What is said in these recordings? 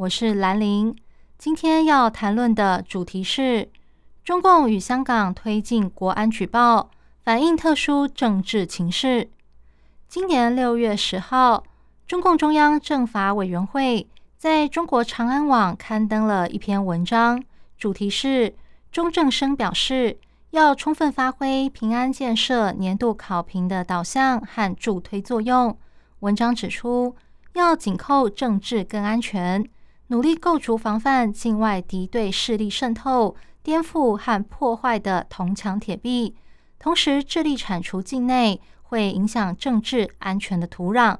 我是兰玲。今天要谈论的主题是中共与香港推进国安举报，反映特殊政治情势。今年六月十号，中共中央政法委员会在中国长安网刊登了一篇文章，主题是钟正生表示。要充分发挥平安建设年度考评的导向和助推作用。文章指出，要紧扣政治更安全，努力构筑防范境外敌对势力渗透、颠覆和破坏的铜墙铁壁，同时致力铲除境内会影响政治安全的土壤。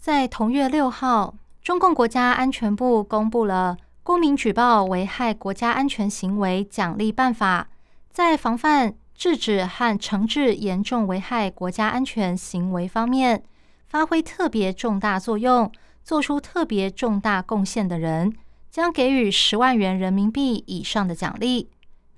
在同月六号，中共国家安全部公布了《公民举报危害国家安全行为奖励办法》。在防范、制止和惩治严重危害国家安全行为方面，发挥特别重大作用、做出特别重大贡献的人，将给予十万元人民币以上的奖励。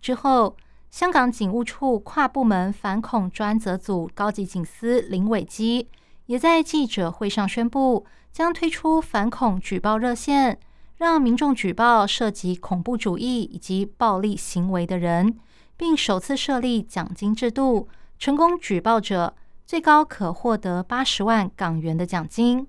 之后，香港警务处跨部门反恐专责组高级警司林伟基也在记者会上宣布，将推出反恐举报热线，让民众举报涉及恐怖主义以及暴力行为的人。并首次设立奖金制度，成功举报者最高可获得八十万港元的奖金。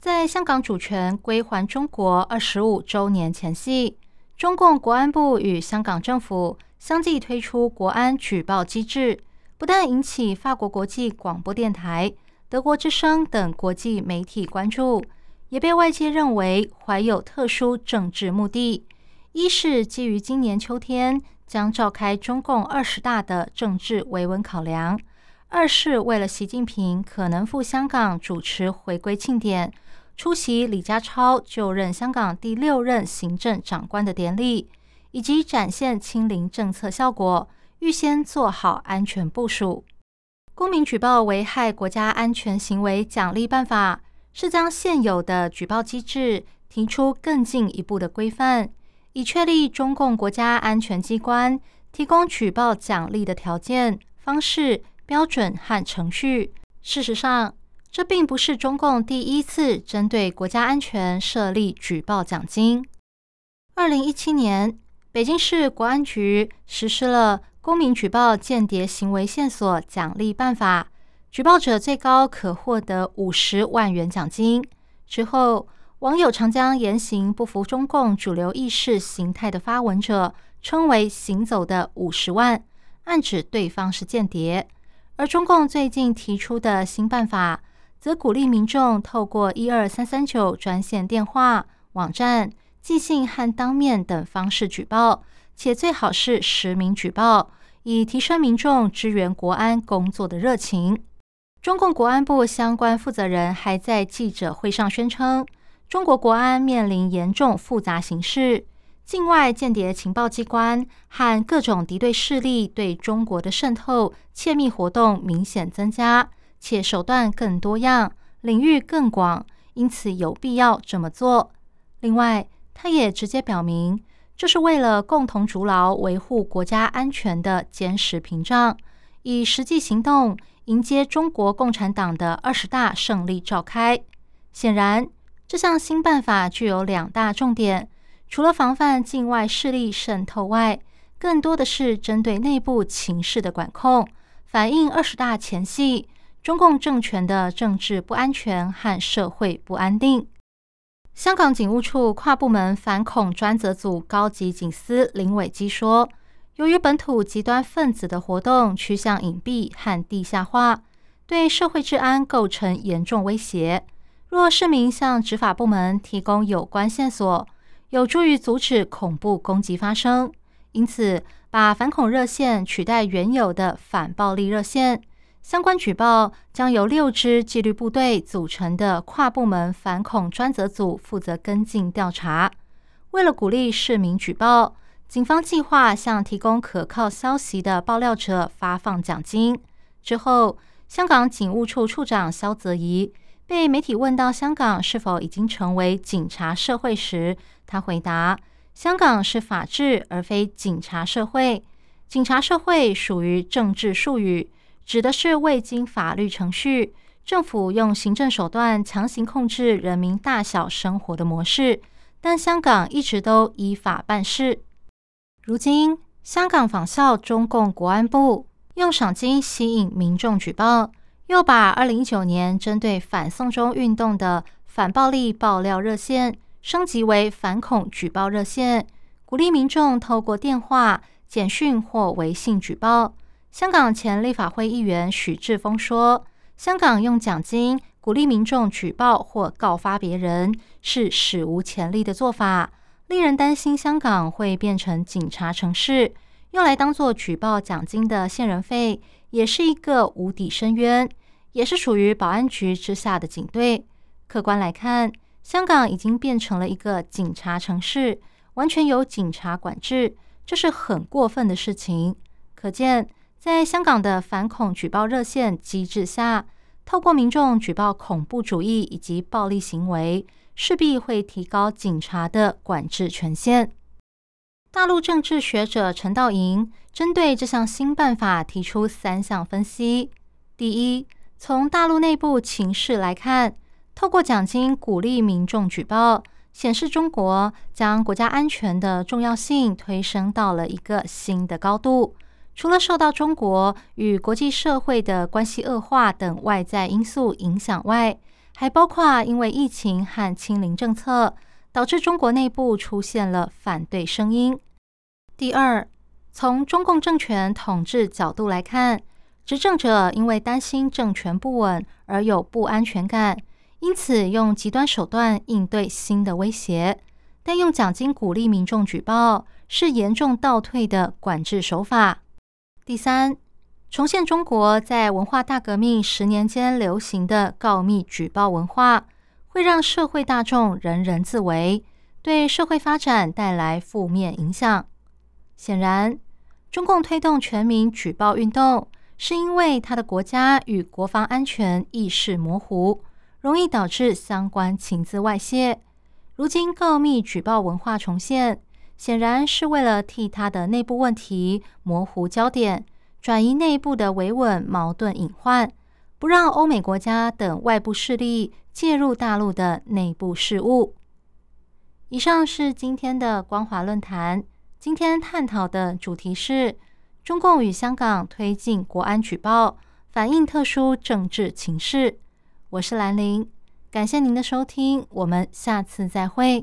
在香港主权归还中国二十五周年前夕，中共国安部与香港政府相继推出国安举报机制，不但引起法国国际广播电台、德国之声等国际媒体关注，也被外界认为怀有特殊政治目的。一是基于今年秋天。将召开中共二十大的政治维稳考量；二是为了习近平可能赴香港主持回归庆典、出席李家超就任香港第六任行政长官的典礼，以及展现清零政策效果，预先做好安全部署。公民举报危害国家安全行为奖励办法是将现有的举报机制提出更进一步的规范。以确立中共国家安全机关提供举报奖励的条件、方式、标准和程序。事实上，这并不是中共第一次针对国家安全设立举报奖金。二零一七年，北京市国安局实施了《公民举报间谍行为线索奖励办法》，举报者最高可获得五十万元奖金。之后，网友常将言行不符中共主流意识形态的发文者称为“行走的五十万”，暗指对方是间谍。而中共最近提出的新办法，则鼓励民众透过一二三三九专线电话、网站、寄信和当面等方式举报，且最好是实名举报，以提升民众支援国安工作的热情。中共国安部相关负责人还在记者会上宣称。中国国安面临严重复杂形势，境外间谍情报机关和各种敌对势力对中国的渗透、窃密活动明显增加，且手段更多样，领域更广，因此有必要这么做。另外，他也直接表明，这是为了共同筑牢维护国家安全的坚实屏障，以实际行动迎接中国共产党的二十大胜利召开。显然。这项新办法具有两大重点，除了防范境外势力渗透外，更多的是针对内部情势的管控，反映二十大前夕中共政权的政治不安全和社会不安定。香港警务处跨部门反恐专责组高级警司林伟基说：“由于本土极端分子的活动趋向隐蔽和地下化，对社会治安构成严重威胁。”若市民向执法部门提供有关线索，有助于阻止恐怖攻击发生。因此，把反恐热线取代原有的反暴力热线，相关举报将由六支纪律部队组成的跨部门反恐专责组负责跟进调查。为了鼓励市民举报，警方计划向提供可靠消息的爆料者发放奖金。之后，香港警务处处长萧泽怡被媒体问到香港是否已经成为警察社会时，他回答：“香港是法治，而非警察社会。警察社会属于政治术语。”指的是未经法律程序，政府用行政手段强行控制人民大小生活的模式。但香港一直都依法办事。如今，香港仿效中共国安部，用赏金吸引民众举报，又把二零一九年针对反送中运动的反暴力爆料热线升级为反恐举报热线，鼓励民众透过电话、简讯或微信举报。香港前立法会议员许志峰说：“香港用奖金鼓励民众举报或告发别人，是史无前例的做法，令人担心香港会变成警察城市，用来当做举报奖金的线人费，也是一个无底深渊，也是属于保安局之下的警队。客观来看，香港已经变成了一个警察城市，完全由警察管制，这是很过分的事情。可见。”在香港的反恐举报热线机制下，透过民众举报恐怖主义以及暴力行为，势必会提高警察的管制权限。大陆政治学者陈道莹针对这项新办法提出三项分析：第一，从大陆内部情势来看，透过奖金鼓励民众举报，显示中国将国家安全的重要性推升到了一个新的高度。除了受到中国与国际社会的关系恶化等外在因素影响外，还包括因为疫情和清零政策导致中国内部出现了反对声音。第二，从中共政权统治角度来看，执政者因为担心政权不稳而有不安全感，因此用极端手段应对新的威胁。但用奖金鼓励民众举报，是严重倒退的管制手法。第三，重现中国在文化大革命十年间流行的告密举报文化，会让社会大众人人自危，对社会发展带来负面影响。显然，中共推动全民举报运动，是因为他的国家与国防安全意识模糊，容易导致相关情资外泄。如今告密举报文化重现。显然是为了替他的内部问题模糊焦点，转移内部的维稳矛盾隐患，不让欧美国家等外部势力介入大陆的内部事务。以上是今天的光华论坛，今天探讨的主题是中共与香港推进国安举报，反映特殊政治情势。我是兰陵，感谢您的收听，我们下次再会。